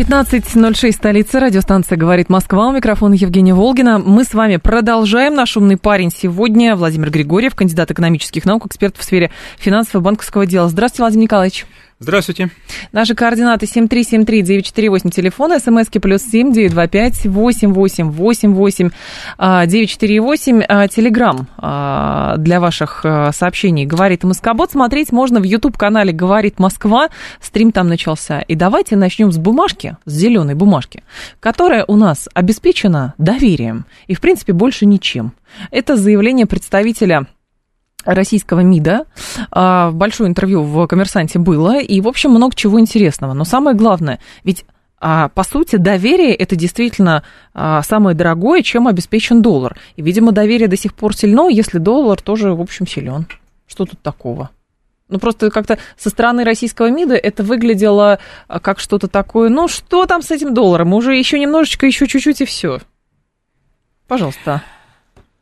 15.06, столица, радиостанция «Говорит Москва». У микрофона Евгения Волгина. Мы с вами продолжаем. Наш умный парень сегодня Владимир Григорьев, кандидат экономических наук, эксперт в сфере финансового и банковского дела. Здравствуйте, Владимир Николаевич. Здравствуйте. Наши координаты 7373948, телефон, смски плюс 7925 8888 948, телеграмм а, для ваших а, сообщений «Говорит Москобот». Смотреть можно в YouTube-канале «Говорит Москва». Стрим там начался. И давайте начнем с бумажки, с зеленой бумажки, которая у нас обеспечена доверием и, в принципе, больше ничем. Это заявление представителя российского МИДа. А, большое интервью в «Коммерсанте» было, и, в общем, много чего интересного. Но самое главное, ведь а, по сути, доверие это действительно а, самое дорогое, чем обеспечен доллар. И, видимо, доверие до сих пор сильно, если доллар тоже, в общем, силен. Что тут такого? Ну, просто как-то со стороны российского МИДа это выглядело как что-то такое, ну, что там с этим долларом? Уже еще немножечко, еще чуть-чуть и все. Пожалуйста.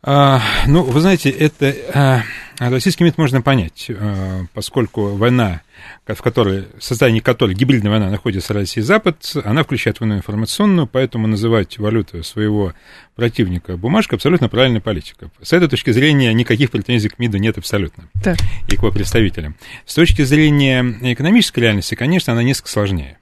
А, ну, вы знаете, это а, российский МИД можно понять, а, поскольку война, в которой, состоянии которой гибридная война находится Россия и Запад, она включает войну информационную, поэтому называть валюту своего противника бумажкой абсолютно правильная политика. С этой точки зрения никаких претензий к МИДу нет абсолютно. Так. И к его представителям. С точки зрения экономической реальности, конечно, она несколько сложнее.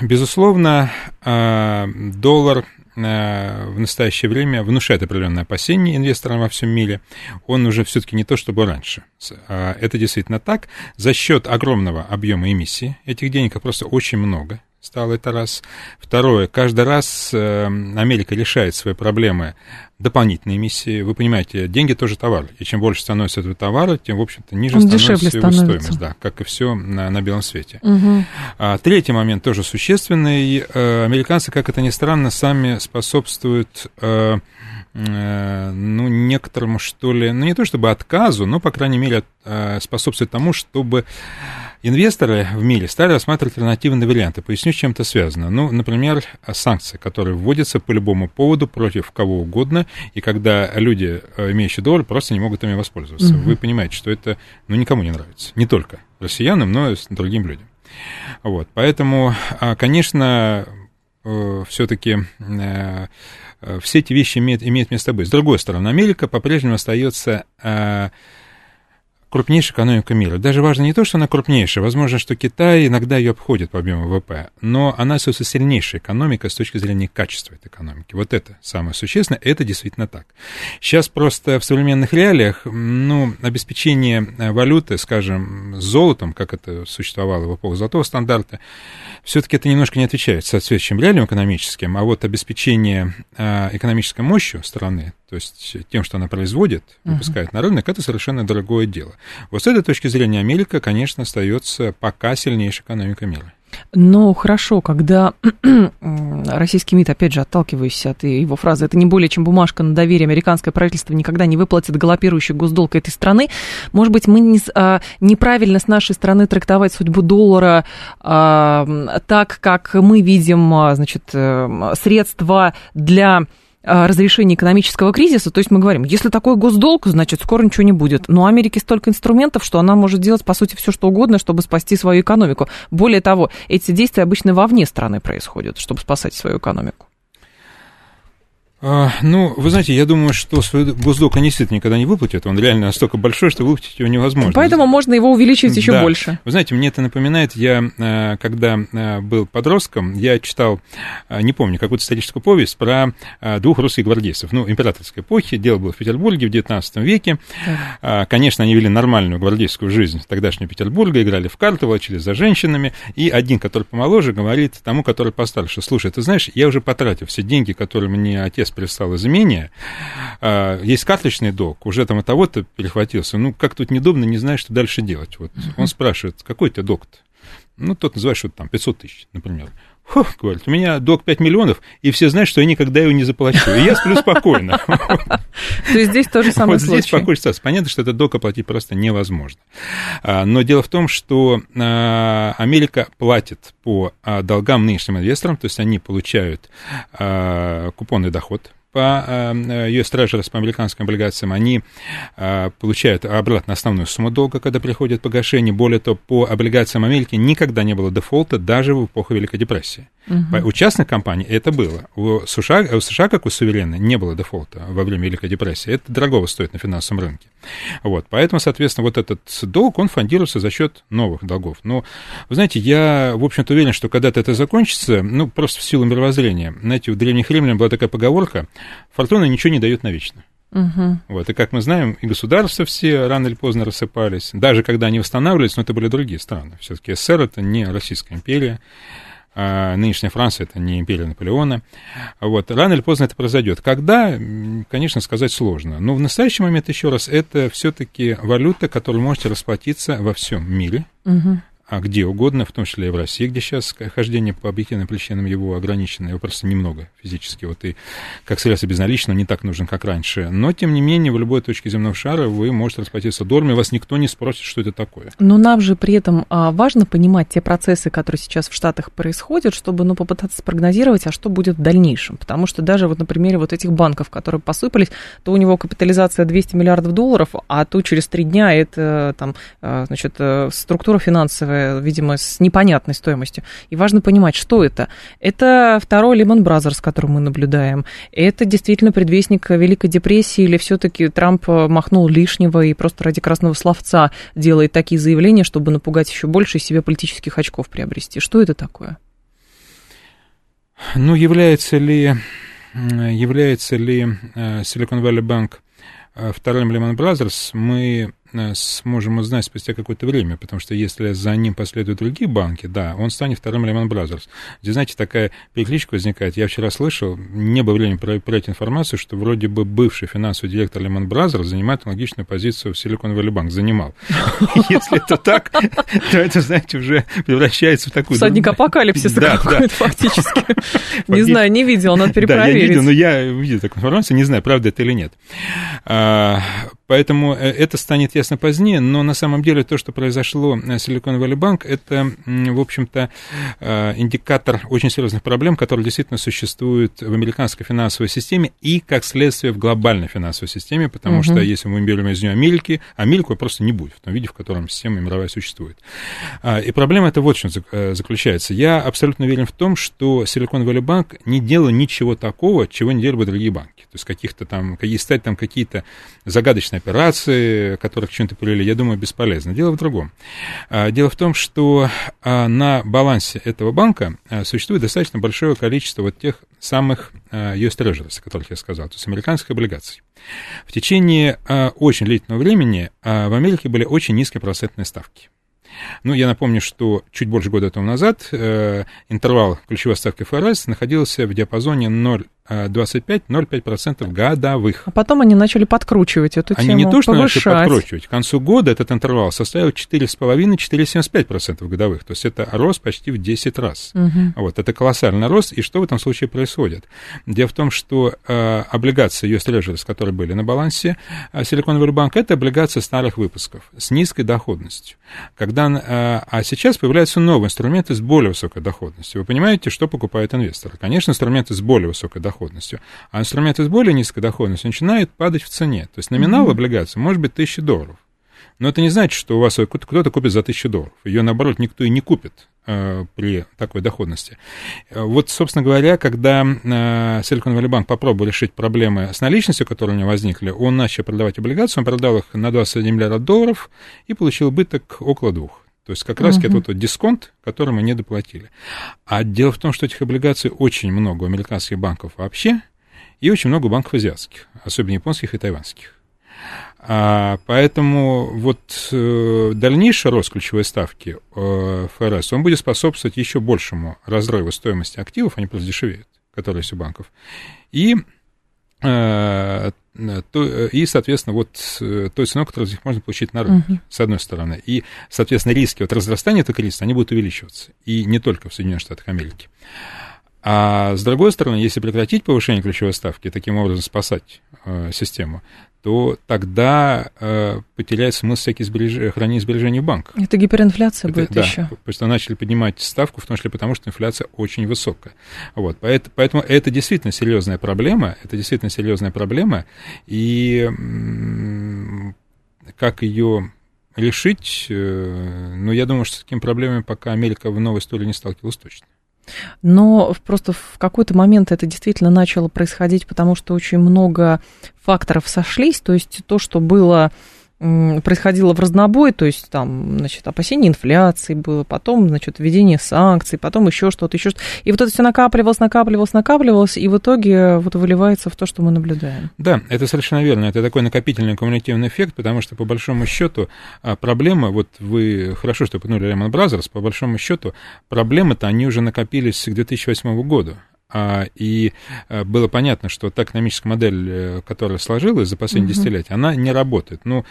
Безусловно, доллар Э, в настоящее время внушает определенное опасение инвесторам во всем мире. Он уже все-таки не то, что был раньше. А это действительно так. За счет огромного объема эмиссии этих денег просто очень много стало это раз. Второе, каждый раз э, Америка решает свои проблемы дополнительной эмиссии. Вы понимаете, деньги тоже товар. И чем больше становится этого товара, тем, в общем-то, ниже Он становится его становится. стоимость. Да, как и все на, на белом свете. Угу. А, третий момент тоже существенный. Э, американцы, как это ни странно, сами способствуют э, ну, некоторому, что ли, ну, не то чтобы отказу, но, по крайней мере, способствует тому, чтобы Инвесторы в мире стали рассматривать альтернативные варианты. Поясню, с чем это связано. Ну, например, санкции, которые вводятся по любому поводу против кого угодно, и когда люди, э, имеющие доллар, просто не могут ими воспользоваться. Угу. Вы понимаете, что это ну, никому не нравится. Не только россиянам, но и другим людям. Вот, поэтому, а, конечно, э, все-таки э, все эти вещи имеют, имеют место быть. С другой стороны, Америка по-прежнему остается крупнейшая экономика мира. Даже важно не то, что она крупнейшая, возможно, что Китай иногда ее обходит по объему ВВП, но она, собственно, сильнейшая экономика с точки зрения качества этой экономики. Вот это самое существенное, это действительно так. Сейчас просто в современных реалиях, ну, обеспечение э, валюты, скажем, золотом, как это существовало в эпоху золотого стандарта, все-таки это немножко не отвечает соответствующим реалиям экономическим, а вот обеспечение э, экономической мощью страны, то есть тем, что она производит, выпускает uh-huh. на рынок, это совершенно дорогое дело. Вот с этой точки зрения Америка, конечно, остается пока сильнейшей экономикой мира. Ну, хорошо, когда российский МИД, опять же, отталкиваясь от его фразы, это не более чем бумажка на доверие, американское правительство никогда не выплатит галопирующий госдолг этой страны, может быть, мы не, а, неправильно с нашей стороны трактовать судьбу доллара а, так, как мы видим, а, значит, э, средства для разрешения экономического кризиса, то есть мы говорим, если такой госдолг, значит, скоро ничего не будет. Но у Америки столько инструментов, что она может делать, по сути, все что угодно, чтобы спасти свою экономику. Более того, эти действия обычно вовне страны происходят, чтобы спасать свою экономику. А, ну, вы знаете, я думаю, что свой госдолг они действительно никогда не выплатят. Он реально настолько большой, что выплатить его невозможно. Поэтому можно его увеличивать еще да. больше. Вы знаете, мне это напоминает, я, а, когда а, был подростком, я читал, не помню, какую-то историческую повесть про двух русских гвардейцев. Ну, императорской эпохи, дело было в Петербурге в XIX веке. Да. Конечно, они вели нормальную гвардейскую жизнь тогдашнего Петербурга, играли в карты, волочились за женщинами. И один, который помоложе, говорит тому, который постарше, слушай, ты знаешь, я уже потратил все деньги, которые мне отец прислал из имения, а, есть карточный долг, уже там от того-то перехватился, ну, как тут неудобно, не знаешь, что дальше делать. Вот он спрашивает, какой у тебя долг-то? Ну, тот называет, что там 500 тысяч, например. Фу, говорит, у меня долг 5 миллионов, и все знают, что я никогда его не заплачу. И я сплю спокойно. То есть здесь тоже самое Вот здесь ситуация. Понятно, что этот долг оплатить просто невозможно. А, но дело в том, что а, Америка платит по а, долгам нынешним инвесторам, то есть они получают купонный доход по US Treasuries, по американским облигациям, они а, получают обратно основную сумму долга, когда приходит погашение. Более того, по облигациям Америки никогда не было дефолта даже в эпоху Великой депрессии. Угу. У частных компаний это было. У США, у США, как у суверена, не было дефолта во время Великой депрессии. Это дорого стоит на финансовом рынке. Вот, поэтому, соответственно, вот этот долг, он фондируется за счет новых долгов. Но, вы знаете, я, в общем-то, уверен, что когда-то это закончится, ну, просто в силу мировоззрения. Знаете, у древних римлян была такая поговорка, фортуна ничего не дает навечно. Угу. Вот, и как мы знаем, и государства все рано или поздно рассыпались, даже когда они восстанавливались, но это были другие страны. Все-таки СССР это не Российская империя, нынешняя Франция это не империя Наполеона. Вот, рано или поздно это произойдет. Когда, конечно, сказать сложно. Но в настоящий момент, еще раз, это все-таки валюта, которую можете расплатиться во всем мире. Угу а где угодно, в том числе и в России, где сейчас хождение по объективным причинам его ограничено, его просто немного физически. Вот и как средство безналичного не так нужен, как раньше. Но, тем не менее, в любой точке земного шара вы можете расплатиться долларами, вас никто не спросит, что это такое. Но нам же при этом а, важно понимать те процессы, которые сейчас в Штатах происходят, чтобы ну, попытаться спрогнозировать, а что будет в дальнейшем. Потому что даже вот на примере вот этих банков, которые посыпались, то у него капитализация 200 миллиардов долларов, а то через три дня это там, а, значит, э, структура финансовая видимо, с непонятной стоимостью. И важно понимать, что это. Это второй Lehman Brothers, который мы наблюдаем. Это действительно предвестник Великой депрессии или все-таки Трамп махнул лишнего и просто ради красного словца делает такие заявления, чтобы напугать еще больше себе политических очков приобрести. Что это такое? Ну, является ли, является ли э, Silicon Valley Bank э, вторым Lehman Brothers, мы Э, сможем узнать спустя какое-то время, потому что если за ним последуют другие банки, да, он станет вторым Lehman Brothers. Здесь, знаете, такая перекличка возникает. Я вчера слышал, не было времени проверять информацию, что вроде бы бывший финансовый директор Lehman Brothers занимает аналогичную позицию в Silicon Valley Bank. Занимал. Если это так, то это, знаете, уже превращается в такую... Всадник апокалипсиса какой-то фактически. Не знаю, не видел, надо перепроверить. Да, я видел, но я видел такую информацию, не знаю, правда это или нет. Поэтому э, это станет ясно позднее, но на самом деле то, что произошло в Silicon Valley Bank, это, в общем-то, э, индикатор очень серьезных проблем, которые действительно существуют в американской финансовой системе и, как следствие, в глобальной финансовой системе, потому угу. что если мы берем из нее Америки, Америку просто не будет в том виде, в котором система мировая существует. А, и проблема это вот в чем э, заключается. Я абсолютно уверен в том, что Silicon Valley Bank не делал ничего такого, чего не делали бы другие банки. То есть каких-то там, стать там какие-то загадочные операции, которых чем-то привели, я думаю, бесполезно. Дело в другом. А, дело в том, что а, на балансе этого банка а, существует достаточно большое количество вот тех самых US Treasuries, о которых я сказал, то есть американских облигаций. В течение очень длительного времени в Америке были очень низкие процентные ставки. Ну, я напомню, что чуть больше года тому назад э, интервал ключевой ставки ФРС находился в диапазоне 0 25-0,5% годовых. А потом они начали подкручивать эту они тему, Они не то, что повышать. начали подкручивать. К концу года этот интервал составил 4,5-4,75% годовых. То есть это рост почти в 10 раз. Угу. Вот, это колоссальный рост. И что в этом случае происходит? Дело в том, что э, облигации US Treasuries, которые были на балансе э, Silicon Valley Bank, это облигации старых выпусков с низкой доходностью. Когда, э, а сейчас появляются новые инструменты с более высокой доходностью. Вы понимаете, что покупают инвесторы? Конечно, инструменты с более высокой доходностью доходностью. А инструменты с более низкой доходностью начинают падать в цене. То есть номинал mm-hmm. облигации может быть 1000 долларов. Но это не значит, что у вас кто-то купит за 1000 долларов. Ее, наоборот, никто и не купит э, при такой доходности. Э, вот, собственно говоря, когда э, Silicon Valley Bank попробовал решить проблемы с наличностью, которые у него возникли, он начал продавать облигации, он продал их на 21 миллиард долларов и получил убыток около двух. То есть как раз uh-huh. это вот дисконт, который мы не доплатили. А дело в том, что этих облигаций очень много у американских банков вообще, и очень много у банков азиатских, особенно японских и тайванских. А, поэтому вот э, дальнейший рост ключевой ставки э, ФРС, он будет способствовать еще большему разрыву стоимости активов, они просто дешевеют, которые есть у банков, и то, и, соответственно, вот той ценой, которую из них можно получить на рынке, uh-huh. с одной стороны. И, соответственно, риски от разрастания этого кризиса, они будут увеличиваться. И не только в Соединенных Штатах Америки. А с другой стороны, если прекратить повышение ключевой ставки и таким образом спасать э, систему, то тогда э, потеряет смысл всякие сбереж... хранить сбережения в банках. Это гиперинфляция Это, будет да, еще. Потому что начали поднимать ставку, в том числе потому, что инфляция очень высокая. Вот, поэтому, поэтому это действительно серьезная проблема, это действительно серьезная проблема, и как ее решить, э, ну, я думаю, что с такими проблемами пока Америка в новой истории не сталкивалась точно. Но просто в какой-то момент это действительно начало происходить, потому что очень много факторов сошлись. То есть то, что было происходило в разнобой, то есть там, значит, опасение инфляции было, потом, значит, введение санкций, потом еще что-то, еще что-то. И вот это все накапливалось, накапливалось, накапливалось, и в итоге вот выливается в то, что мы наблюдаем. Да, это совершенно верно. Это такой накопительный кумулятивный эффект, потому что, по большому счету, а, проблема, вот вы хорошо, что упомянули Lehman Brothers, по большому счету, проблемы-то они уже накопились к 2008 году. А, и э, было понятно, что та экономическая модель, э, которая сложилась за последние угу. десятилетия, она не работает. Ну,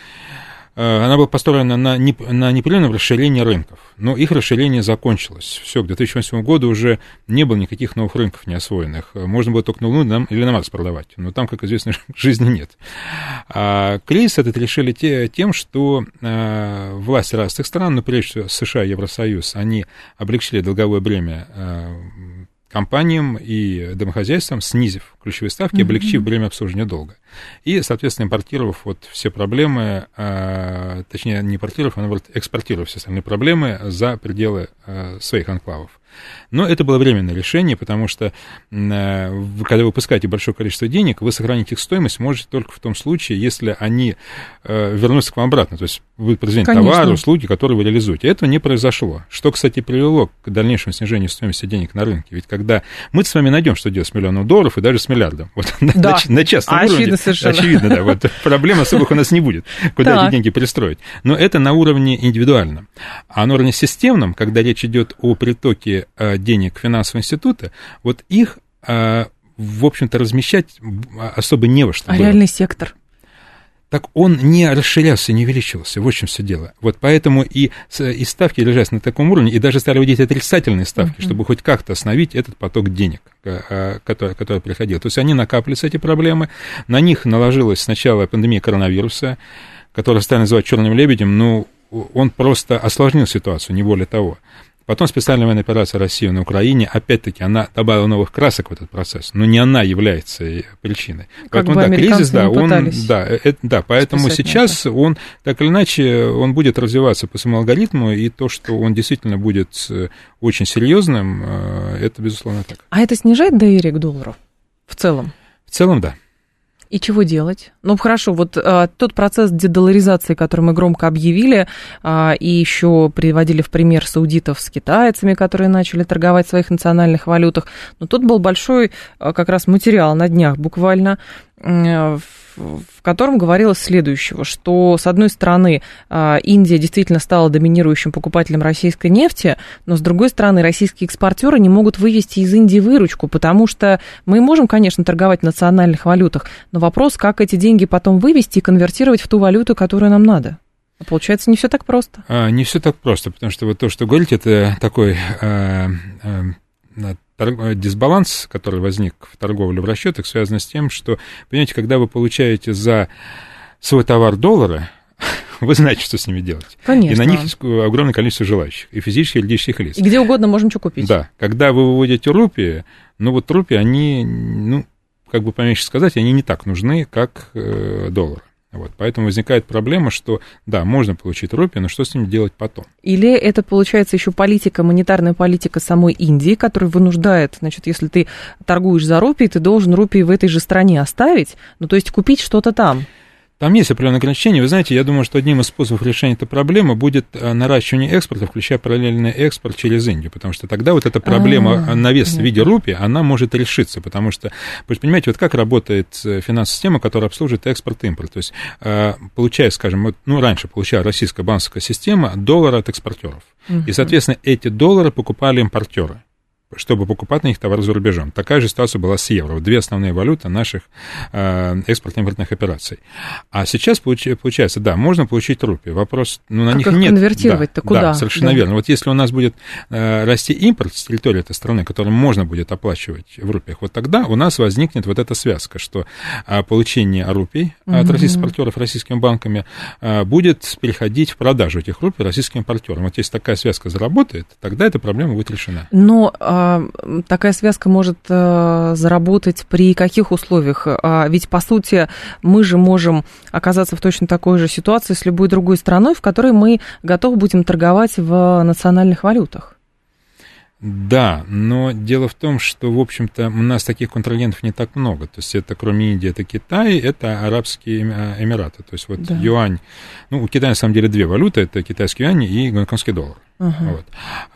э, она была построена на, на непрерывном расширении рынков. Но их расширение закончилось. Все, к 2008 году уже не было никаких новых рынков не освоенных. Можно было только на Луну или на Марс продавать. Но там, как известно, жизни нет. А кризис этот решили те, тем, что а, власти разных стран, ну, прежде всего США и Евросоюз, они облегчили долговое бремя а, компаниям и домохозяйствам, снизив ключевые ставки, mm-hmm. облегчив бремя обслуживания долга. И, соответственно, импортировав вот все проблемы, э, точнее, не импортировав, а наоборот, экспортировав все остальные проблемы за пределы э, своих анклавов. Но это было временное решение, потому что э, когда вы выпускаете большое количество денег, вы сохранить их стоимость можете только в том случае, если они э, вернутся к вам обратно. То есть вы произведете товары, услуги, которые вы реализуете. Этого не произошло. Что, кстати, привело к дальнейшему снижению стоимости денег на рынке. Ведь когда мы с вами найдем, что делать с миллионом долларов и даже с миллиардом. Вот, да. на, на частном а, уровне. Очевидно, совершенно. Очевидно, да. Вот, проблем особых у нас не будет, куда так. эти деньги пристроить. Но это на уровне индивидуальном. А на уровне системном, когда речь идет о притоке э, денег финансового института, вот их, э, в общем-то, размещать особо не во что. А было. реальный сектор? так он не расширялся, не увеличивался. В общем все дело. Вот поэтому и, и ставки лежат на таком уровне, и даже стали вводить отрицательные ставки, uh-huh. чтобы хоть как-то остановить этот поток денег, э, который, который приходил. То есть они накапливались, эти проблемы, на них наложилась сначала пандемия коронавируса, которую стали называть черным лебедем, но он просто осложнил ситуацию, не более того. Потом специальная военная операция России на Украине, опять-таки, она добавила новых красок в этот процесс, но не она является причиной. Как поэтому, да, кризис, да, он, да, это, да, поэтому сейчас он, так или иначе, он будет развиваться по своему алгоритму, и то, что он действительно будет э, очень серьезным, э, это, безусловно, так. А это снижает доверие к доллару в целом? В целом, да. И чего делать? Ну, хорошо, вот а, тот процесс дедоларизации, который мы громко объявили, а, и еще приводили в пример саудитов с китайцами, которые начали торговать в своих национальных валютах, но тут был большой а, как раз материал на днях буквально, в в котором говорилось следующего, что, с одной стороны, а, Индия действительно стала доминирующим покупателем российской нефти, но, с другой стороны, российские экспортеры не могут вывести из Индии выручку, потому что мы можем, конечно, торговать в национальных валютах, но вопрос, как эти деньги потом вывести и конвертировать в ту валюту, которую нам надо. А получается, не все так просто. А, не все так просто, потому что вот то, что говорите, это такой а, а, Э, дисбаланс, который возник в торговле в расчетах, связан с тем, что, понимаете, когда вы получаете за свой товар доллары, вы знаете, что с ними делать. Конечно. И на них есть огромное количество желающих, и физических, и юридических лиц. И где угодно можем что купить. Да. Когда вы выводите рупии, ну вот рупии, они, ну, как бы поменьше сказать, они не так нужны, как э, доллары. Вот, поэтому возникает проблема, что да, можно получить рупии, но что с ними делать потом? Или это получается еще политика, монетарная политика самой Индии, которая вынуждает, значит, если ты торгуешь за рупии, ты должен рупии в этой же стране оставить, ну то есть купить что-то там. Там есть определенные ограничения. Вы знаете, я думаю, что одним из способов решения этой проблемы будет э, наращивание экспорта, включая параллельный экспорт через Индию, потому что тогда вот эта проблема А-а-а. на вес в виде рупии, она может решиться, потому что, вы понимаете, вот как работает э, финансовая система, которая обслуживает экспорт и импорт. То есть, э, получая, скажем, ну, раньше получала российская банковская система доллары от экспортеров. И, соответственно, эти доллары покупали импортеры. Чтобы покупать на них товары за рубежом. Такая же ситуация была с евро. Две основные валюты наших э, экспортно-импортных операций. А сейчас получается, да, можно получить рупии. Вопрос, ну, на как них их нет. конвертировать-то да, куда? Да, совершенно да. верно. Вот если у нас будет э, расти импорт с территории этой страны, который можно будет оплачивать в рупиях, вот тогда у нас возникнет вот эта связка, что э, получение рупий угу. от российских импортеров российскими банками э, будет переходить в продажу этих рупий российским импортерам. Вот если такая связка заработает, тогда эта проблема будет решена. Но а, такая связка может а, заработать при каких условиях? А, ведь, по сути, мы же можем оказаться в точно такой же ситуации с любой другой страной, в которой мы готовы будем торговать в национальных валютах. Да, но дело в том, что, в общем-то, у нас таких контрагентов не так много. То есть это кроме Индии, это Китай, это Арабские Эмираты. То есть вот да. юань, ну, у Китая на самом деле две валюты, это китайский юань и гонконгский доллар. Uh-huh. Вот.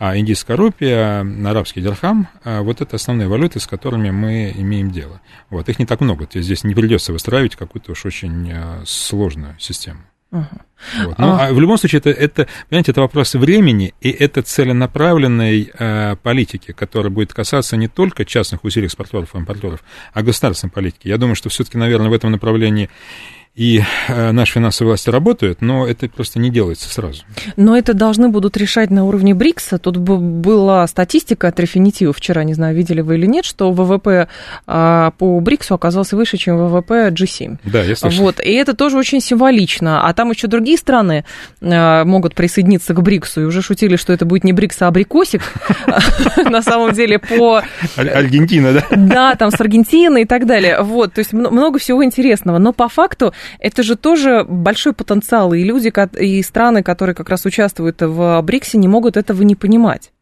А индийская рупия, арабский дирхам, а вот это основные валюты, с которыми мы имеем дело. Вот. Их не так много, то есть здесь не придется выстраивать какую-то уж очень а, сложную систему. Uh-huh. Вот. Но а... в любом случае, это, это, понимаете, это вопрос времени, и это целенаправленной э, политики, которая будет касаться не только частных усилий экспортеров и импортеров, а государственной политики. Я думаю, что все-таки, наверное, в этом направлении и э, наши финансовые власти работают, но это просто не делается сразу. Но это должны будут решать на уровне БРИКСа. Тут была статистика от Рефинитива вчера, не знаю, видели вы или нет, что ВВП э, по БРИКСу оказался выше, чем ВВП G7. Да, я слышал. Вот, и это тоже очень символично. А там еще другие страны э, могут присоединиться к БРИКСу, и уже шутили, что это будет не БРИКС, а абрикосик. На самом деле по... Аргентина, да? Да, там с Аргентиной и так далее. Вот, то есть много всего интересного. Но по факту это же тоже большой потенциал, и люди, и страны, которые как раз участвуют в БРИКСе, не могут этого не понимать.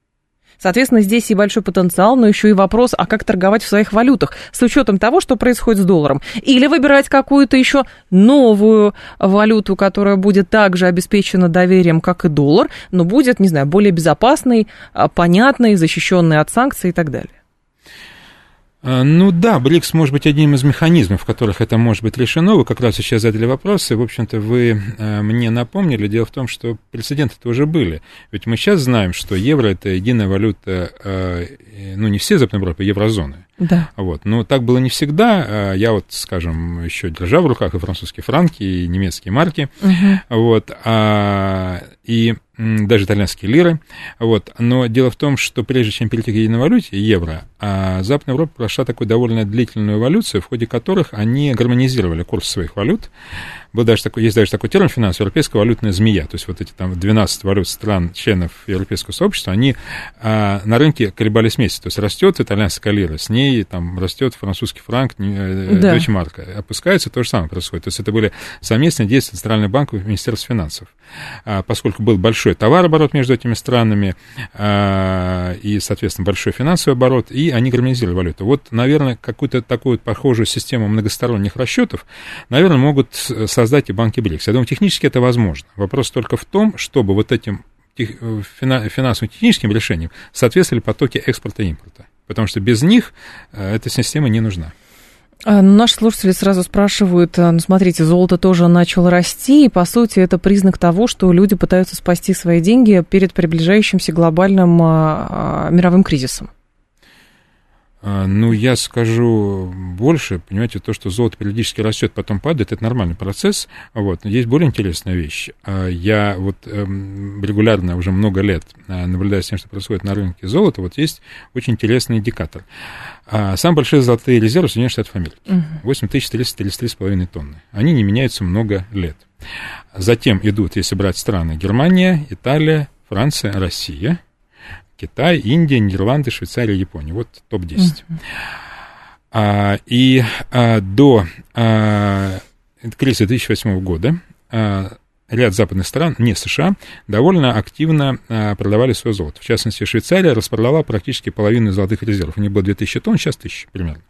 Соответственно, здесь и большой потенциал, но еще и вопрос, а как торговать в своих валютах, с учетом того, что происходит с долларом. Или выбирать какую-то еще новую валюту, которая будет также обеспечена доверием, как и доллар, но будет, не знаю, более безопасной, а, понятной, защищенной от санкций и так далее. Ну да, БРИКС может быть одним из механизмов, в которых это может быть решено. Вы как раз сейчас задали вопросы. В общем-то, вы э, мне напомнили. Дело в том, что прецеденты-то уже были. Ведь мы сейчас знаем, что евро – это единая валюта, э, ну, не все Западной Европы, еврозоны. Да. Вот. Но так было не всегда. Э, я вот, скажем, еще держал в руках и французские франки, и немецкие марки. Угу. Вот. А, и даже итальянские лиры. Вот. Но дело в том, что прежде чем перейти к единой валюте, евро, а Западная Европа прошла такую довольно длительную эволюцию, в ходе которых они гармонизировали курс своих валют. Был даже такой, есть даже такой термин финансовый, европейская валютная змея. То есть вот эти там 12 валют стран, членов Европейского сообщества, они а, на рынке колебались вместе. То есть растет итальянская лира, с ней там растет французский франк, э, да. Deutsche Mark. Опускается, то же самое происходит. То есть это были совместные действия Центрального банка и Министерства финансов. А, поскольку был большой товарооборот между этими странами а, и, соответственно, большой финансовый оборот, и они гармонизировали валюту. Вот, наверное, какую-то такую похожую систему многосторонних расчетов, наверное, могут создать создать и банки БРИКС. Я думаю, технически это возможно. Вопрос только в том, чтобы вот этим э, финансовым техническим решениям соответствовали потоки экспорта и импорта. Потому что без них э, эта система не нужна. А, ну, наши слушатели сразу спрашивают, а, ну, смотрите, золото тоже начало расти, и, по сути, это признак того, что люди пытаются спасти свои деньги перед приближающимся глобальным а, мировым кризисом. А, ну, я скажу больше, понимаете, то, что золото периодически растет, потом падает, это нормальный процесс. Вот. Но есть более интересная вещь. А, я вот эм, регулярно уже много лет а, наблюдаю с тем, что происходит на рынке золота. Вот есть очень интересный индикатор. Самые большие золотые резервы Соединенных Штатов Америки. Угу. 8333,5 тонны. Они не меняются много лет. Затем идут, если брать страны, Германия, Италия, Франция, Россия – Китай, Индия, Нидерланды, Швейцария, Япония. Вот топ-10. Mm-hmm. А, и а, до а, кризиса 2008 года а, ряд западных стран, не США, довольно активно а, продавали свое золото. В частности, Швейцария распродала практически половину золотых резервов. У них было 2000 тонн, сейчас 1000 примерно.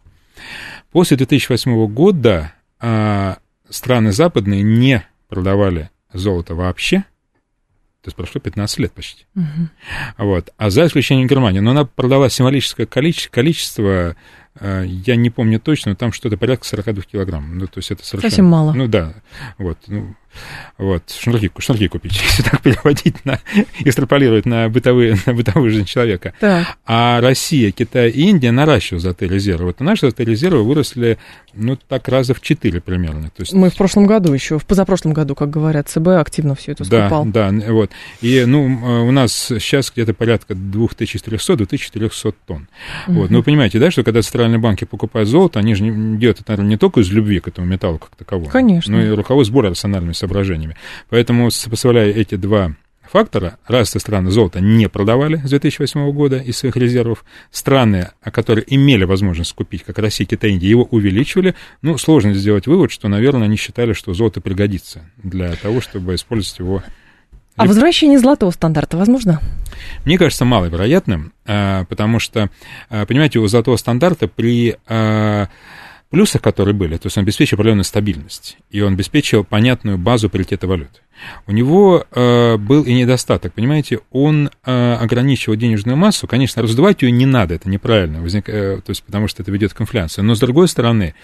После 2008 года а, страны западные не продавали золото вообще, то есть прошло 15 лет почти. Угу. Вот. А за исключением Германии. Но она продала символическое количество, количество э, я не помню точно, но там что-то порядка 42 килограмм. Ну, то есть это совершенно... Совсем мало. Ну, да. Вот. Ну, Вот, шнурки, шнурки купить, если так переводить, на, экстраполировать на, бытовые, на бытовую жизнь человека. Так. А Россия, Китай и Индия наращивают золотые резервы. Вот наши золотые резервы выросли, ну, так раза в четыре примерно. То есть... Мы в прошлом году еще, в позапрошлом году, как говорят, ЦБ активно все это скупал. Да, да, вот. И, ну, у нас сейчас где-то порядка 2400-2400 тонн. Угу. Вот. Но вы понимаете, да, что когда центральные банки покупают золото, они же делают это, наверное, не только из любви к этому металлу как таковому, Конечно. но и руководство сбора рациональными соображениями. Поэтому, сопоставляя эти два фактора. Развитые страны золото не продавали с 2008 года из своих резервов. Страны, которые имели возможность купить, как Россия, Китай, Индия, его увеличивали. Ну, сложно сделать вывод, что, наверное, они считали, что золото пригодится для того, чтобы использовать его а возвращение золотого стандарта возможно? Мне кажется, маловероятным, а, потому что, а, понимаете, у золотого стандарта при а, плюсах, которые были, то есть он обеспечил определенную стабильность, и он обеспечил понятную базу паритета валют. У него э, был и недостаток, понимаете, он э, ограничивал денежную массу, конечно, раздувать ее не надо, это неправильно, возник, э, то есть потому что это ведет к инфляции, но с другой стороны,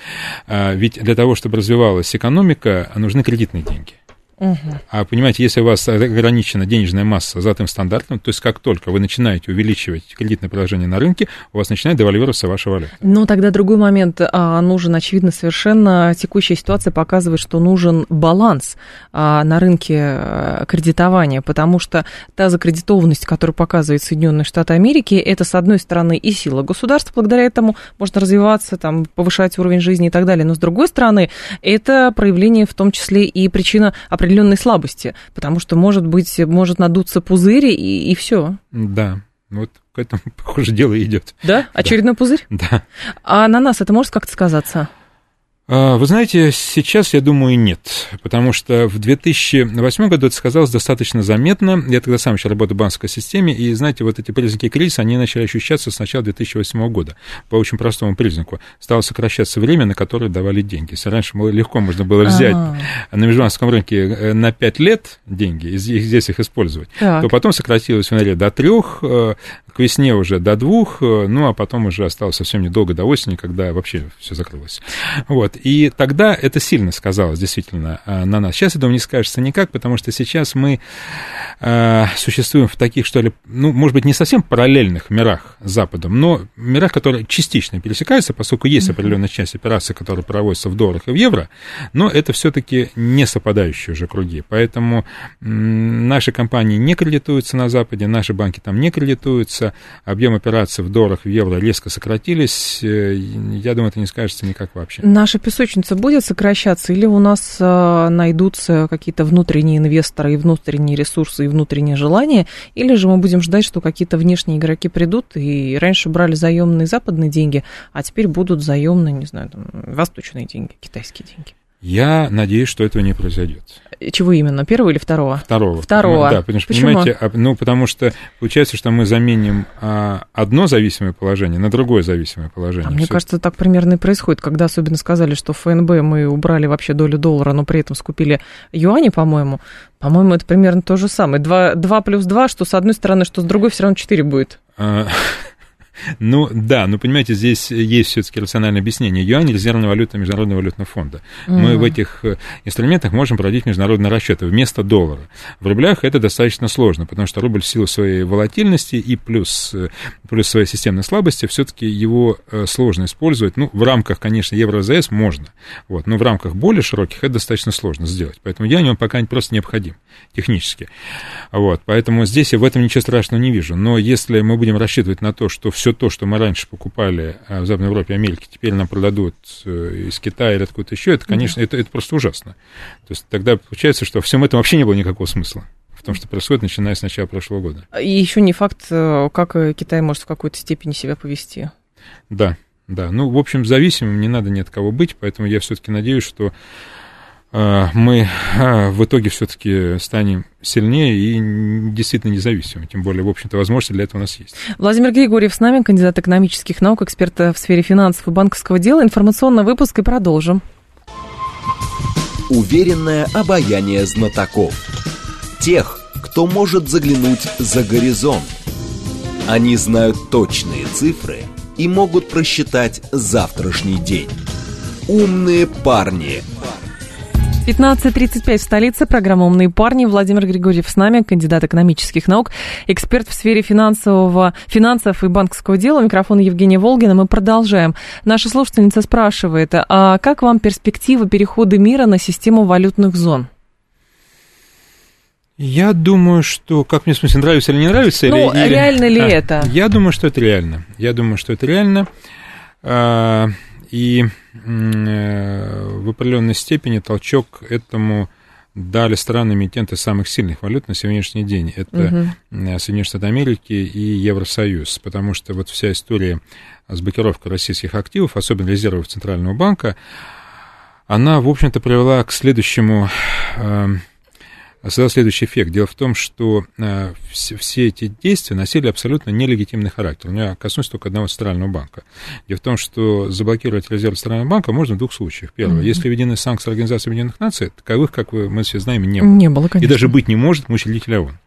э, ведь для того, чтобы развивалась экономика, нужны кредитные деньги. Угу. А понимаете, если у вас ограничена денежная масса золотым стандартом, то есть как только вы начинаете увеличивать кредитное предложение на рынке, у вас начинает девальвироваться ваша валюта. Ну, тогда другой момент а, нужен, очевидно, совершенно текущая ситуация показывает, что нужен баланс а, на рынке а, кредитования, потому что та закредитованность, которую показывает Соединенные Штаты Америки, это, с одной стороны, и сила государства, благодаря этому можно развиваться, там, повышать уровень жизни и так далее, но, с другой стороны, это проявление в том числе и причина определенной определенной слабости, потому что, может быть, может надуться пузырь, и, и все. Да, вот к этому, похоже, дело идет. Да? Очередной да. пузырь? Да. А на нас это может как-то сказаться? А, вы знаете, сейчас, я думаю, нет, потому что в 2008 году это сказалось достаточно заметно. Я тогда сам еще работал в банковской системе, и, знаете, вот эти признаки кризиса, они начали ощущаться с начала 2008 года по очень простому признаку. Стало сокращаться время, на которое давали деньги. Если раньше легко можно было взять А-а-а. на межбанковском рынке э, на 5 лет деньги и здесь их использовать, так. то потом сократилось в до 3, э, к весне уже до 2, э, ну, а потом уже осталось совсем недолго до осени, когда вообще все закрылось. Вот. И тогда это сильно сказалось действительно э, на нас. Сейчас, думаю, не скажется никак, потому что сейчас мы э, существуем в таких, что ли, ну, может быть, не совсем параллельных мирах с Западом, но мирах, которые частично пересекаются, поскольку есть определенная часть операций, которые проводятся в долларах и в евро, но это все-таки не совпадающие уже круги. Поэтому наши компании не кредитуются на Западе, наши банки там не кредитуются, объем операций в долларах в евро резко сократились. Э, я думаю, это не скажется никак вообще. Наша песочница будет сокращаться или у нас а, найдутся какие-то внутренние инвесторы и внутренние ресурсы и внутренние желания, или же мы будем ждать, что какие-то внешние игроки придут и раньше брали заемные западные деньги, а теперь будут заемные, не знаю, там, восточные деньги, китайские деньги. Я надеюсь, что этого не произойдет. Чего именно, первого или второго? Второго. Второго. Да, потому что, Почему? понимаете, а, ну, потому что получается, что мы заменим а, одно зависимое положение на другое зависимое положение. А мне кажется, так примерно и происходит, когда особенно сказали, что в ФНБ мы убрали вообще долю доллара, но при этом скупили юани, по-моему. По-моему, это примерно то же самое. 2, 2 плюс 2, что с одной стороны, что с другой, все равно 4 будет. Ну да, но понимаете, здесь есть все-таки рациональное объяснение. Юань резервная валюта Международного валютного фонда. Mm. Мы в этих э, инструментах можем проводить международные расчеты вместо доллара. В рублях это достаточно сложно, потому что рубль в силу своей волатильности и плюс, э, плюс своей системной слабости все-таки его э, сложно использовать. Ну, в рамках, конечно, Евро-ЗС можно, вот, но в рамках более широких это достаточно сложно сделать. Поэтому юань он пока просто необходим технически. Вот, поэтому здесь я в этом ничего страшного не вижу. Но если мы будем рассчитывать на то, что все то, что мы раньше покупали а, в Западной Европе Америке, теперь нам продадут э, из Китая или откуда-то еще, это, конечно, да. это, это просто ужасно. То есть тогда получается, что во всем этом вообще не было никакого смысла в том, что происходит, начиная с начала прошлого года. И еще не факт, э, как э, Китай может в какой-то степени себя повести. Да, да. Ну, в общем, зависимым не надо ни от кого быть, поэтому я все-таки надеюсь, что мы э, в итоге все-таки станем сильнее и действительно независимы. Тем более, в общем-то, возможности для этого у нас есть. Владимир Григорьев с нами, кандидат экономических наук, эксперт в сфере финансов и банковского дела. Информационный выпуск и продолжим. Уверенное обаяние знатоков. Тех, кто может заглянуть за горизонт. Они знают точные цифры и могут просчитать завтрашний день. Умные парни – 15.35 в столице. Программа «Умные парни». Владимир Григорьев с нами, кандидат экономических наук, эксперт в сфере финансового, финансов и банковского дела. Микрофон Евгения Волгина. Мы продолжаем. Наша слушательница спрашивает, а как вам перспектива перехода мира на систему валютных зон? Я думаю, что, как мне в смысле, нравится или не нравится? Ну, или, реально ли а, это? Я думаю, что это реально. Я думаю, что это реально. И э, в определенной степени толчок этому дали страны-эмитенты самых сильных валют на сегодняшний день. Это угу. Соединенные Штаты Америки и Евросоюз, потому что вот вся история с блокировкой российских активов, особенно резервов Центрального банка, она, в общем-то, привела к следующему э, создал следующий эффект. Дело в том, что э, все, все эти действия носили абсолютно нелегитимный характер. У меня коснусь только одного центрального банка. Дело в том, что заблокировать резерв центрального банка можно в двух случаях. Первое, mm-hmm. если введены санкции Организации Объединенных Наций, таковых, как вы, мы все знаем, не было. Не было, конечно. И даже быть не может, мы учредитель ООН.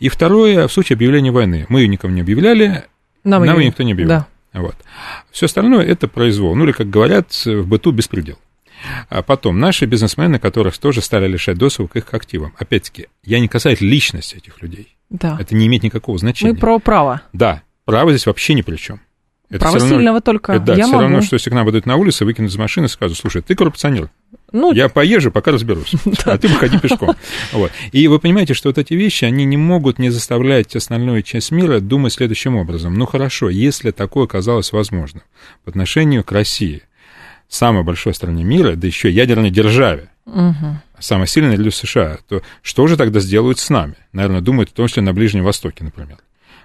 И второе, в случае объявления войны. Мы ее никому не объявляли, нам, нам ее никто не объявил. Да. Вот. Все остальное это произвол. Ну или, как говорят в быту, беспредел. А потом, наши бизнесмены, которых тоже стали лишать доступа к их активам. Опять-таки, я не касаюсь личности этих людей. Да. Это не имеет никакого значения. Мы про право. Да, право здесь вообще ни при чем. Это право равно, сильного только это, Да, я все могу. равно, что если к нам выйдут на улицу, выкинут из машины и скажут, слушай, ты коррупционер. Ну, я поезжу, пока разберусь, а ты выходи пешком. Вот. И вы понимаете, что вот эти вещи, они не могут не заставлять остальную часть мира думать следующим образом. Ну хорошо, если такое оказалось возможным по отношению к России – самой большой стране мира, да еще ядерной державе, угу. самой сильной для США, то что же тогда сделают с нами? Наверное, думают в том числе на Ближнем Востоке, например.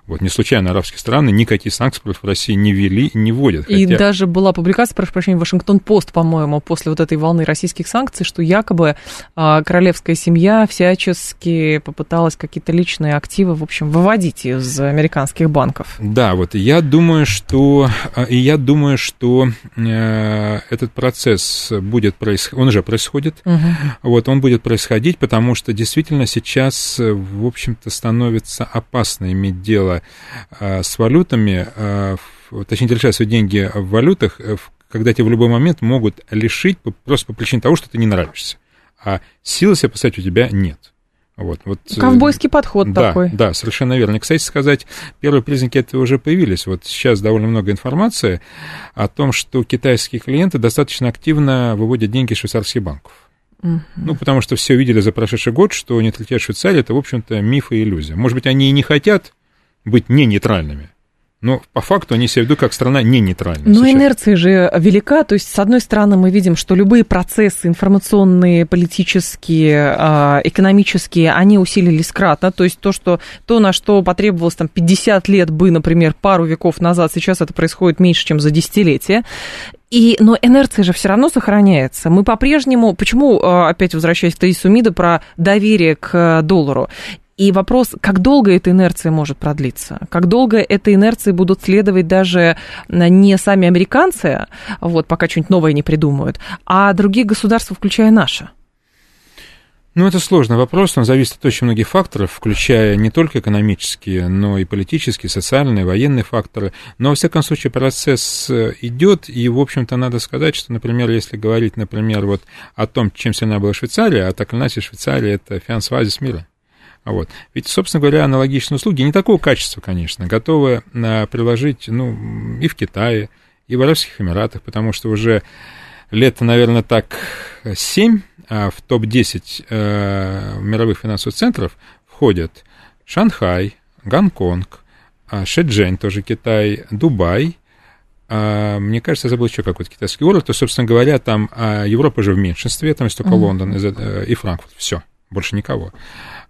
Вот не случайно арабские страны никакие санкции против России не ввели и не вводят. И хотя... даже была публикация, прошу прощения, Вашингтон-Пост, по-моему, после вот этой волны российских санкций, что якобы а, королевская семья всячески попыталась какие-то личные активы, в общем, выводить из американских банков. Да, вот я думаю, что а, и я думаю, что э, этот процесс будет происходить, он уже происходит, угу. вот он будет происходить, потому что действительно сейчас, в общем-то, становится опасно иметь дело а, с валютами, а, точнее, держать свои деньги в валютах, э, когда тебя в любой момент могут лишить просто по причине того, что ты не нравишься. А силы себе поставить у тебя нет. Вот, вот, э, Ковбойский подход да, такой. Да, совершенно верно. И, кстати сказать, первые признаки этого уже появились. Вот сейчас довольно много информации о том, что китайские клиенты достаточно активно выводят деньги из швейцарских банков. Угу. Ну, потому что все видели за прошедший год, что нейтралитет Швейцарии – это, в общем-то, миф и иллюзия. Может быть, они и не хотят быть не нейтральными. Но по факту они себя ведут как страна не нейтральная. Но сейчас. инерция же велика. То есть, с одной стороны, мы видим, что любые процессы информационные, политические, а, экономические, они усилились кратно. То есть, то, что, то на что потребовалось там, 50 лет бы, например, пару веков назад, сейчас это происходит меньше, чем за десятилетие. И, но инерция же все равно сохраняется. Мы по-прежнему, почему, а, опять возвращаясь к тезису МИДа, про доверие к доллару, и вопрос, как долго эта инерция может продлиться? Как долго этой инерции будут следовать даже не сами американцы, вот, пока что-нибудь новое не придумают, а другие государства, включая наше? Ну, это сложный вопрос, он зависит от очень многих факторов, включая не только экономические, но и политические, социальные, военные факторы. Но, во всяком случае, процесс э, идет, и, в общем-то, надо сказать, что, например, если говорить, например, вот о том, чем сильна была Швейцария, а так или иначе Швейцария – это финансовый азис мира. Вот. Ведь, собственно говоря, аналогичные услуги, не такого качества, конечно, готовы а, приложить ну, и в Китае, и в Арабских Эмиратах, потому что уже лет, наверное, так 7 а в топ-10 э, мировых финансовых центров входят Шанхай, Гонконг, э, Шэчжэнь, тоже Китай, Дубай, мне кажется, я забыл еще какой-то китайский город, то, собственно говоря, там Европа же в меньшинстве, там есть только mm-hmm. Лондон э, и Франкфурт, все, больше никого.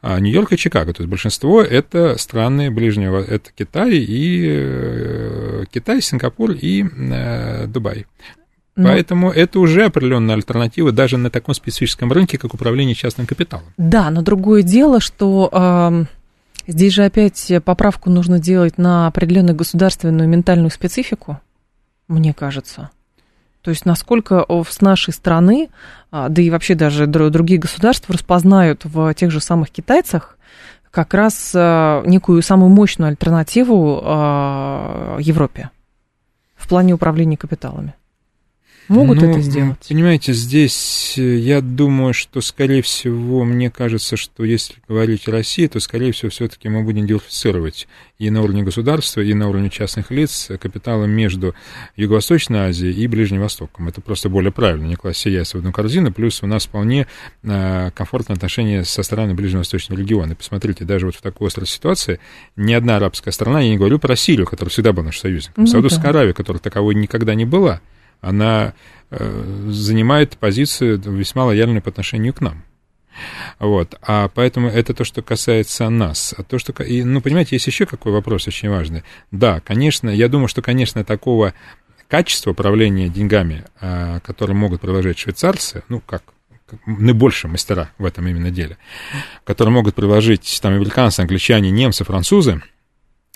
А Нью-Йорк и Чикаго. То есть большинство это страны ближнего, это Китай и э, Китай, Сингапур и э, Дубай. Но... Ну. Поэтому это уже определенная альтернатива даже на таком специфическом рынке, как управление частным капиталом. Да, но другое дело, что э, здесь же опять поправку нужно делать на определенную государственную ментальную специфику, мне кажется. То есть насколько с нашей страны, а, да и вообще даже другие государства распознают в тех же самых китайцах как раз а, некую самую мощную альтернативу а, Европе в плане управления капиталами. Могут ну, это сделать? Понимаете, здесь э, я думаю, что, скорее всего, мне кажется, что если говорить о России, то, скорее всего, все-таки мы будем диверсифицировать и на уровне государства, и на уровне частных лиц капитала между Юго-Восточной Азией и Ближним Востоком. Это просто более правильно, не класть все яйца в одну корзину, плюс у нас вполне э, комфортные отношения со стороны Ближнего-Восточного региона. Посмотрите, даже вот в такой острой ситуации ни одна арабская страна, я не говорю про Сирию, которая всегда была наш союзник, ну, Саудовская да. Аравия, которая таковой никогда не была, она э, занимает позицию весьма лояльную по отношению к нам. Вот, а поэтому это то, что касается нас. А то, что, и, ну, понимаете, есть еще какой вопрос очень важный. Да, конечно, я думаю, что, конечно, такого качества управления деньгами, э, которые могут приложить швейцарцы, ну, как наибольшие мастера в этом именно деле, которые могут приложить там американцы, англичане, немцы, французы,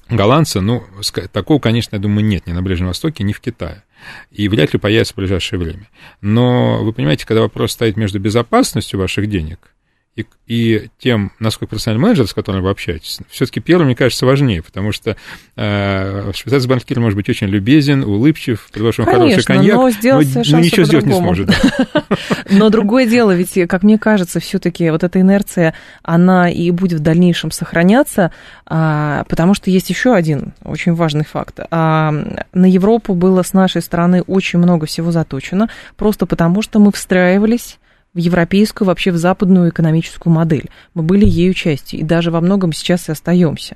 голландцы, ну, такого, конечно, я думаю, нет ни на Ближнем Востоке, ни в Китае. И вряд ли появится в ближайшее время. Но вы понимаете, когда вопрос стоит между безопасностью ваших денег и, и тем, насколько профессиональный менеджер, с которым вы общаетесь, все-таки первым, мне кажется, важнее, потому что э, швейцарский банкир может быть очень любезен, улыбчив, предложит вам хороший коньяк, но, сделать но, но ничего сделать не сможет. Но другое дело, ведь, как мне кажется, все-таки вот эта инерция, она и будет в дальнейшем сохраняться, а, потому что есть еще один очень важный факт. А, на Европу было с нашей стороны очень много всего заточено, просто потому что мы встраивались в европейскую, вообще в западную экономическую модель. Мы были ею частью, и даже во многом сейчас и остаемся.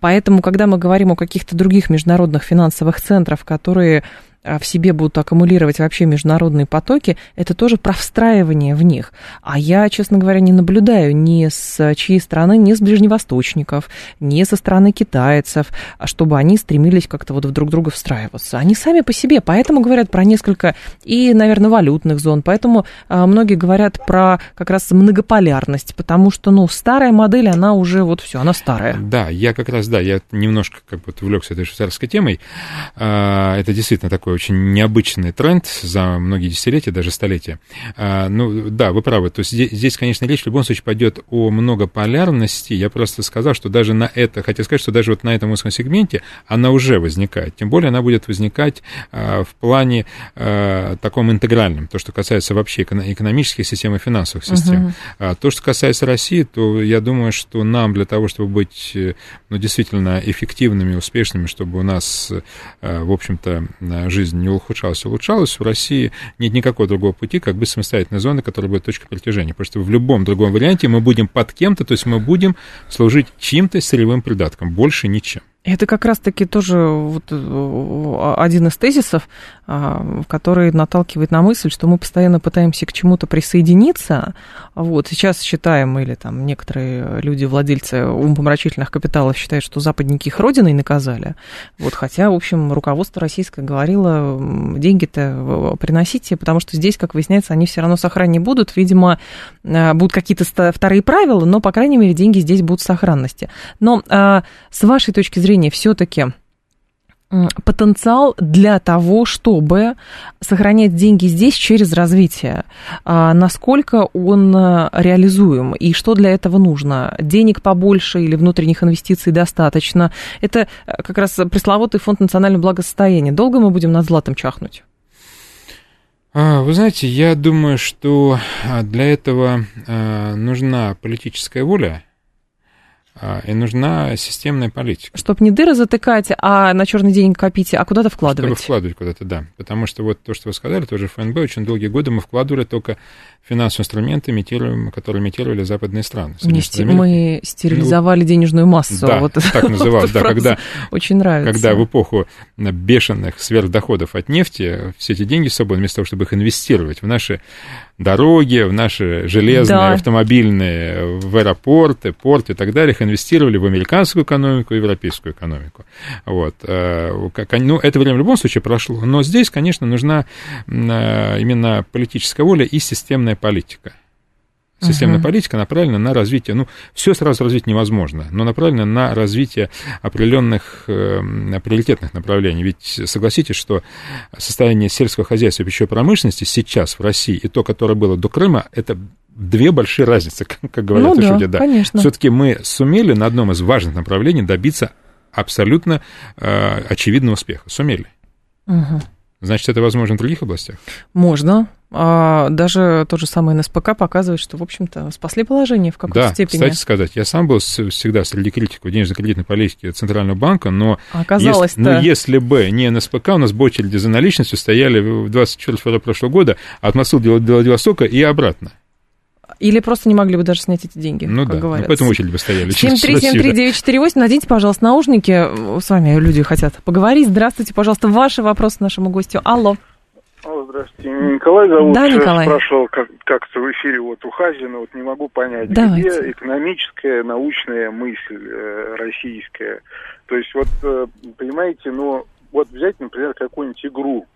Поэтому, когда мы говорим о каких-то других международных финансовых центрах, которые в себе будут аккумулировать вообще международные потоки, это тоже про встраивание в них. А я, честно говоря, не наблюдаю ни с чьей стороны, ни с ближневосточников, ни со стороны китайцев, а чтобы они стремились как-то вот в друг друга встраиваться. Они сами по себе, поэтому говорят про несколько и, наверное, валютных зон, поэтому а, многие говорят про как раз многополярность, потому что, ну, старая модель, она уже вот все, она старая. Да, я как раз, да, я немножко как бы увлекся этой швейцарской темой. Это действительно такой очень необычный тренд за многие десятилетия, даже столетия. А, ну, да, вы правы. То есть здесь, конечно, речь в любом случае пойдет о многополярности. Я просто сказал, что даже на это, хотел сказать, что даже вот на этом узком сегменте она уже возникает. Тем более она будет возникать а, в плане а, таком интегральном, то, что касается вообще экономических систем и финансовых систем. Uh-huh. То, что касается России, то я думаю, что нам для того, чтобы быть ну, действительно эффективными, успешными, чтобы у нас, в общем-то, жизнь жизнь не улучшалась, а улучшалась, в России нет никакого другого пути, как бы самостоятельной зоны, которая будет точкой притяжения. Потому что в любом другом варианте мы будем под кем-то, то есть мы будем служить чьим-то сырьевым придатком, больше ничем. Это как раз-таки тоже вот э, один из тезисов, который наталкивает на мысль, что мы постоянно пытаемся к чему-то присоединиться. Вот, сейчас считаем, или там некоторые люди, владельцы умопомрачительных капиталов, считают, что западники их родиной наказали. Вот, хотя, в общем, руководство российское говорило, деньги-то приносите, потому что здесь, как выясняется, они все равно сохраннее будут. Видимо, э, будут какие-то вторые правила, но, по крайней мере, деньги здесь будут в сохранности. Но а, с вашей точки зрения все-таки потенциал для того, чтобы сохранять деньги здесь через развитие. А насколько он э, реализуем и что для этого нужно? Денег побольше или внутренних инвестиций достаточно? Это э, как раз пресловутый фонд национального благосостояния. Долго мы будем над златом чахнуть? А, вы знаете, я думаю, что а, для этого нужна политическая воля и нужна системная политика. Чтобы не дыры затыкать, а на черный день копить, а куда-то вкладывать. Чтобы вкладывать куда-то, да. Потому что вот то, что вы сказали, тоже ФНБ, очень долгие годы мы вкладывали только финансовые инструменты, имитируем, которые имитировали западные страны. Не сти... Мы стерилизовали ну, денежную массу. Да, вот так называлось, да, когда, очень нравится. когда в эпоху бешеных сверхдоходов от нефти все эти деньги свободны, вместо того, чтобы их инвестировать в наши дороги, в наши железные, да. автомобильные, в аэропорты, порты и так далее, их инвестировали в американскую экономику и европейскую экономику. Вот. Э, ну, это время в любом случае прошло, но здесь, конечно, нужна э, именно политическая воля и системная политика. Системная uh-huh. политика направлена на развитие, ну, все сразу развить невозможно, но направлена на развитие определенных э, приоритетных направлений. Ведь согласитесь, что состояние сельского хозяйства и пищевой промышленности сейчас в России и то, которое было до Крыма, это две большие разницы, как, как говорят ну, люди. Да, конечно. Все-таки мы сумели на одном из важных направлений добиться абсолютно э, очевидного успеха. Сумели. Uh-huh Значит, это возможно в других областях? Можно. А даже тот же самый НСПК показывает, что, в общем-то, спасли положение в какой-то да, степени. кстати сказать, я сам был всегда среди критиков денежно-кредитной политики Центрального банка, но, Оказалось если, но если бы не НСПК, у нас бы очереди за наличностью стояли в 24 февраля прошлого года от Москвы до Владивостока и обратно. Или просто не могли бы даже снять эти деньги, ну, как да, говорят. Ну, поэтому очередь бы стояли. 7373948, наденьте, пожалуйста, наушники. С вами люди хотят поговорить. Здравствуйте, пожалуйста, ваши вопросы нашему гостю. Алло. Здравствуйте. Николай зовут. Да, Николай. Спрашивал как- как-то в эфире вот у Хазина, вот не могу понять, Давайте. где экономическая, научная мысль э, российская. То есть вот, э, понимаете, ну, вот взять, например, какую-нибудь игру,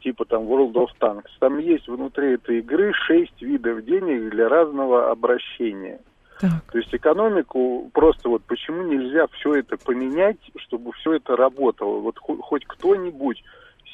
типа там World of Tanks. Там есть внутри этой игры шесть видов денег для разного обращения. Так. То есть экономику просто вот почему нельзя все это поменять, чтобы все это работало? Вот хо- хоть кто-нибудь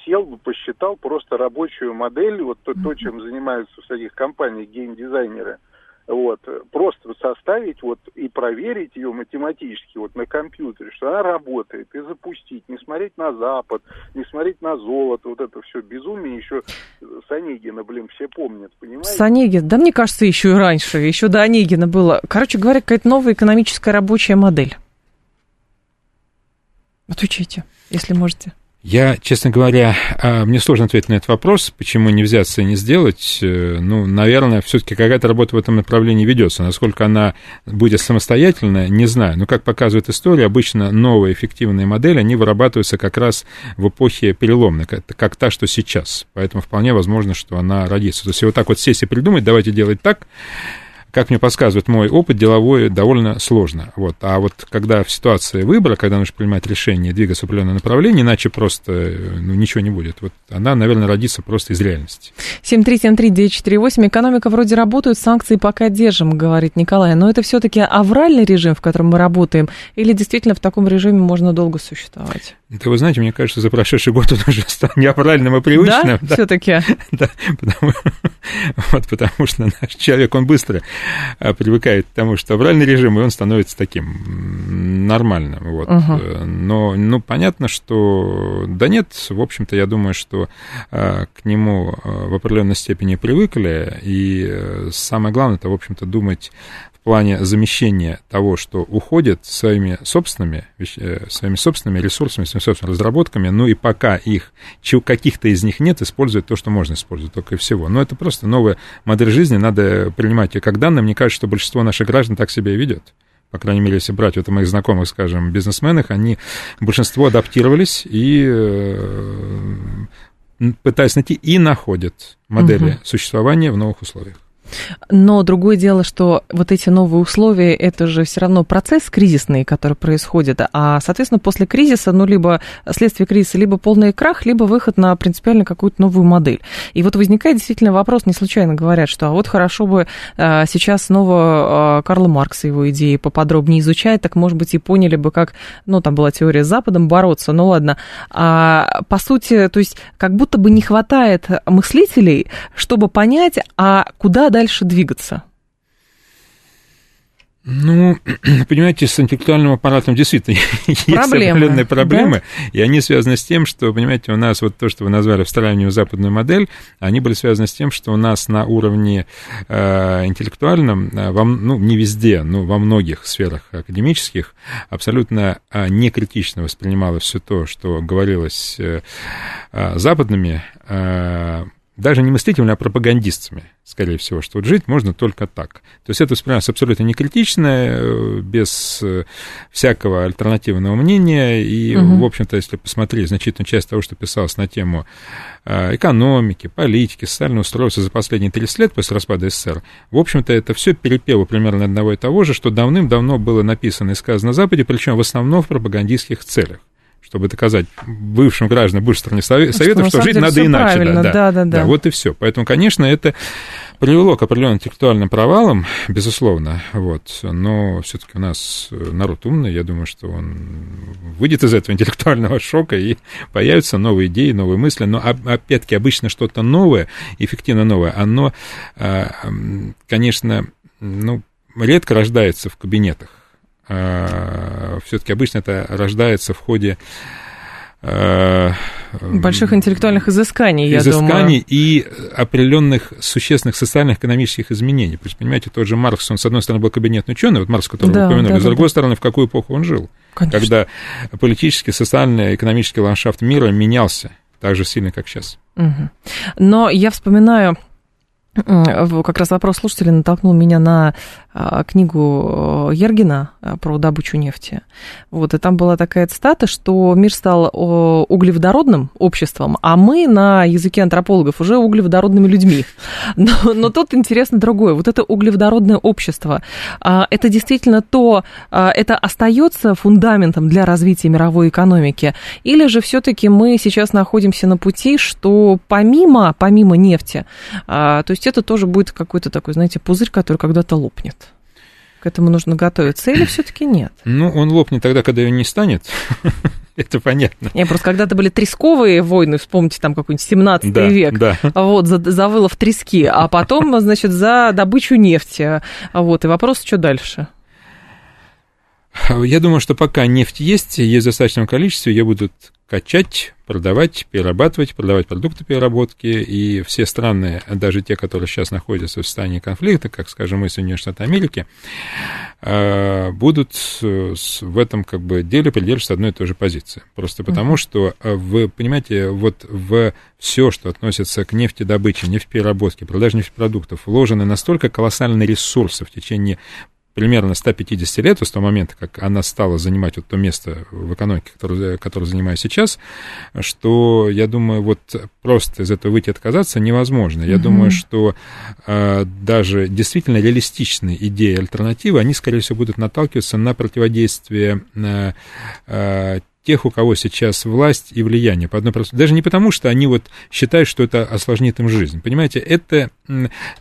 сел бы, посчитал просто рабочую модель, вот то, то, чем занимаются в таких компаниях геймдизайнеры, вот, просто составить вот и проверить ее математически вот на компьютере, что она работает, и запустить, не смотреть на Запад, не смотреть на золото, вот это все безумие еще с Онегина, блин, все помнят, понимаете? С Онегина, да мне кажется, еще и раньше, еще до Онегина было. Короче говоря, какая-то новая экономическая рабочая модель. Отвечайте, если можете. Я, честно говоря, а, мне сложно ответить на этот вопрос, почему не взяться и не сделать. Э, Ну, наверное, все-таки какая-то работа в этом направлении ведется. Насколько она будет самостоятельная, не знаю. Но, как показывает история, обычно новые эффективные модели, они вырабатываются как раз в эпохе переломной, как, как та, что сейчас. Поэтому вполне возможно, что она родится. То есть, вот так вот сесть и придумать, давайте делать так, как мне подсказывает мой опыт деловой, довольно сложно. Вот. А вот когда в ситуации выбора, когда нужно принимать решение, двигаться в определенное направление, иначе просто ну, ничего не будет. Вот она, наверное, родится просто из реальности. 7373948. Экономика вроде работает, санкции пока держим, говорит Николай. Но это все-таки авральный режим, в котором мы работаем, или действительно в таком режиме можно долго существовать? Это вы знаете, мне кажется, за прошедший год он уже стал неправильным и привычным. Да, все-таки. Да, потому, вот, потому что наш человек, он быстро а, привыкает к тому, что авральный режим, и он становится таким нормальным. Вот. Ага. Но, ну, понятно, что... Да нет, в общем-то, я думаю, что а, к нему в определенной степени привыкли, и э, самое главное, это, в общем-то, думать плане замещения того, что уходит своими собственными, э, своими собственными ресурсами, своими собственными разработками, ну и пока их, каких-то из них нет, использовать то, что можно использовать, только и всего. Но это просто новая модель жизни, надо принимать ее как данное. Мне кажется, что большинство наших граждан так себя и ведет. По крайней мере, если брать вот моих знакомых, скажем, бизнесменах, они, большинство адаптировались и э, пытаясь найти и находят модели Мгм. существования в новых условиях. Но другое дело, что вот эти новые условия, это же все равно процесс кризисный, который происходит. А, соответственно, после кризиса, ну, либо следствие кризиса, либо полный крах, либо выход на принципиально какую-то новую модель. И вот возникает действительно вопрос, не случайно говорят, что а вот хорошо бы а, сейчас снова а, Карла Маркса его идеи поподробнее изучать, так, может быть, и поняли бы, как, ну, там была теория с Западом бороться, ну, ладно. А, по сути, то есть, как будто бы не хватает мыслителей, чтобы понять, а куда дальше двигаться? Ну, понимаете, с интеллектуальным аппаратом действительно есть Проблемы, определенные да? проблемы, и они связаны с тем, что, понимаете, у нас вот то, что вы назвали встраивание в западную модель, они были связаны с тем, что у нас на уровне э, интеллектуальном, э, во, ну, не везде, но во многих сферах академических, абсолютно э, некритично воспринималось все то, что говорилось э, э, западными, э, даже не мыслителями, а пропагандистами, скорее всего, что вот жить можно только так. То есть это воспринимается абсолютно не критично, э, без э, всякого альтернативного мнения, и, Мгм. в общем-то, если посмотреть значительную часть того, что писалось на тему э, экономики, политики, социального устройства за последние 30 лет после распада СССР, в общем-то, это все перепело примерно одного и того же, что давным-давно было написано и сказано на Западе, причем в основном в пропагандистских целях чтобы доказать бывшим гражданам бывшей Что Советов, что самом жить деле надо иначе. правильно, да, да, да. вот и все. Поэтому, конечно, это привело к определенным интеллектуальным провалам, безусловно, вот, но все-таки у нас э, народ умный, я думаю, что он выйдет из этого интеллектуального шока и появятся новые идеи, новые мысли, но оп- опять-таки обычно что-то новое, эффективно новое, оно, м, конечно, ну, редко рождается в кабинетах. Все-таки обычно это рождается в ходе э, больших интеллектуальных изысканий, я изысканий думаю. И определенных существенных социальных экономических изменений. То есть, понимаете, тот же Маркс, он, с одной стороны, был кабинетный ученый, вот Маркс, которого да, вы упомянули, да, с другой да. стороны, в какую эпоху он жил? Конечно. Когда политический, социальный, экономический ландшафт мира менялся так же сильно, как сейчас. Угу. Но я вспоминаю как раз вопрос слушателя натолкнул меня на книгу э, Ергина э, про добычу нефти. Вот, и там была такая цитата, что мир стал углеводородным обществом, а мы на языке антропологов уже углеводородными людьми. Но, но тут интересно другое. Вот это углеводородное общество, а, это действительно то, а, это остается фундаментом для развития мировой экономики, или же все-таки мы сейчас находимся на пути, что помимо, помимо нефти, то есть это тоже будет какой-то такой, знаете, пузырь, который когда-то лопнет к этому нужно готовиться, или все-таки нет? Ну, он лопнет тогда, когда ее не станет. Это понятно. Не, просто когда-то были тресковые войны, вспомните там какой-нибудь 17 да, век, да. вот, за, за вылов трески, а потом, значит, за добычу нефти. Вот, и вопрос, что дальше? Я думаю, что пока нефть есть, есть в достаточном количестве, ее будут качать, продавать, перерабатывать, продавать продукты переработки, и все страны, даже те, которые сейчас находятся в состоянии конфликта, как, скажем, мы, Соединенные Штаты Америки, э, будут в этом как бы деле придерживаться одной и той же позиции. Просто потому, что э, вы понимаете, вот в все, что относится к нефтедобыче, нефтепереработке, продаже нефтепродуктов, вложены настолько колоссальные ресурсы в течение примерно 150 лет, с того момента, как она стала занимать вот то место в экономике, которое, которое занимаю сейчас, что, я думаю, вот просто из этого выйти отказаться невозможно. Я mm-hmm. думаю, что э, даже действительно реалистичные идеи альтернативы, они, скорее всего, будут наталкиваться на противодействие э, э, тех, у кого сейчас власть и влияние. По одной простой... Даже не потому, что они вот считают, что это осложнит им жизнь. Понимаете, это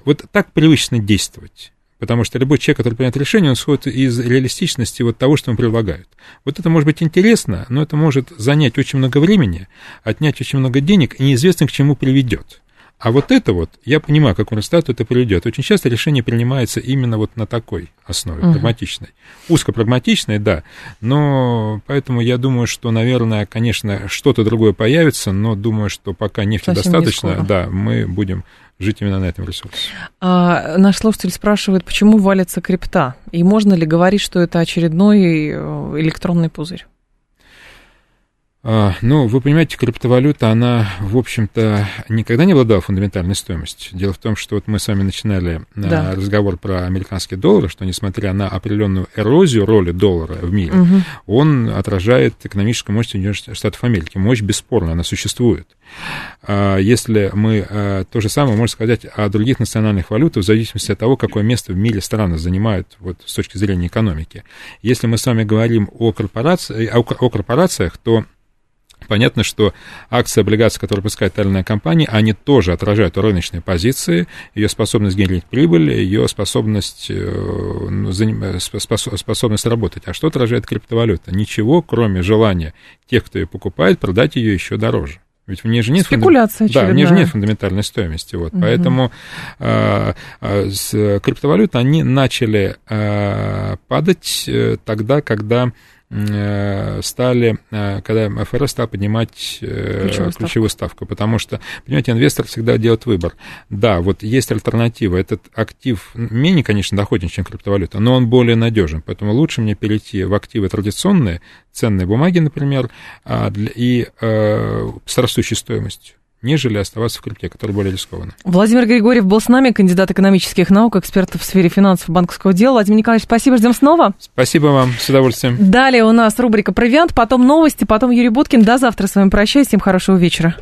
вот так привычно действовать. Потому что любой человек, который принимает решение, он исходит из реалистичности вот того, что ему предлагают. Вот это может быть интересно, но это может занять очень много времени, отнять очень много денег и неизвестно, к чему приведет. А вот это вот, я понимаю, к какому результату это приведет. Очень часто решение принимается именно вот на такой основе, uh-huh. прагматичной. Узкопрагматичной, да, но поэтому я думаю, что, наверное, конечно, что-то другое появится, но думаю, что пока нефти Совсем достаточно, да, мы будем жить именно на этом ресурсе. А, наш слушатель спрашивает, почему валится крипта? И можно ли говорить, что это очередной э, электронный пузырь? А, ну, вы понимаете, криптовалюта, она, в общем-то, никогда не обладала фундаментальной стоимостью. Дело в том, что вот мы с вами начинали а, да. разговор про американский доллар, что несмотря на определенную эрозию роли доллара в мире, угу. он отражает экономическую мощь Соединенных Штатов Америки. Мощь бесспорно, она существует. А, если мы то же самое можем сказать о других национальных валютах, в зависимости от того, какое место в мире страны занимают вот, с точки зрения экономики. Если мы с вами говорим о, корпорации, о, о корпорациях, то Понятно, что акции, облигации, которые выпускает та или иная компания, они тоже отражают рыночные позиции, ее способность генерировать прибыль, ее способность, э, ну, способность работать. А что отражает криптовалюта? Ничего, кроме желания тех, кто ее покупает, продать ее еще дороже. Ведь в ней же нет, Спекуляция да, в ней же нет фундаментальной стоимости. Вот. Угу. Поэтому э, э, с криптовалюты они начали э, падать э, тогда, когда Э, стали, э, когда ФРС стал поднимать э, ключевую, ключевую ставку. ставку, потому что, понимаете, инвестор всегда делает выбор. Да, вот есть альтернатива, этот актив менее, конечно, доходен, чем криптовалюта, но он более надежен, поэтому лучше мне перейти в активы традиционные, ценные бумаги, например, а, и с растущей стоимостью нежели оставаться в крипте, который более рискованно. Владимир Григорьев был с нами, кандидат экономических наук, эксперт в сфере финансов и банковского дела. Владимир Николаевич, спасибо, ждем снова. Спасибо вам, с удовольствием. Далее у нас рубрика «Провиант», потом новости, потом Юрий Буткин. До завтра с вами прощаюсь, всем хорошего вечера.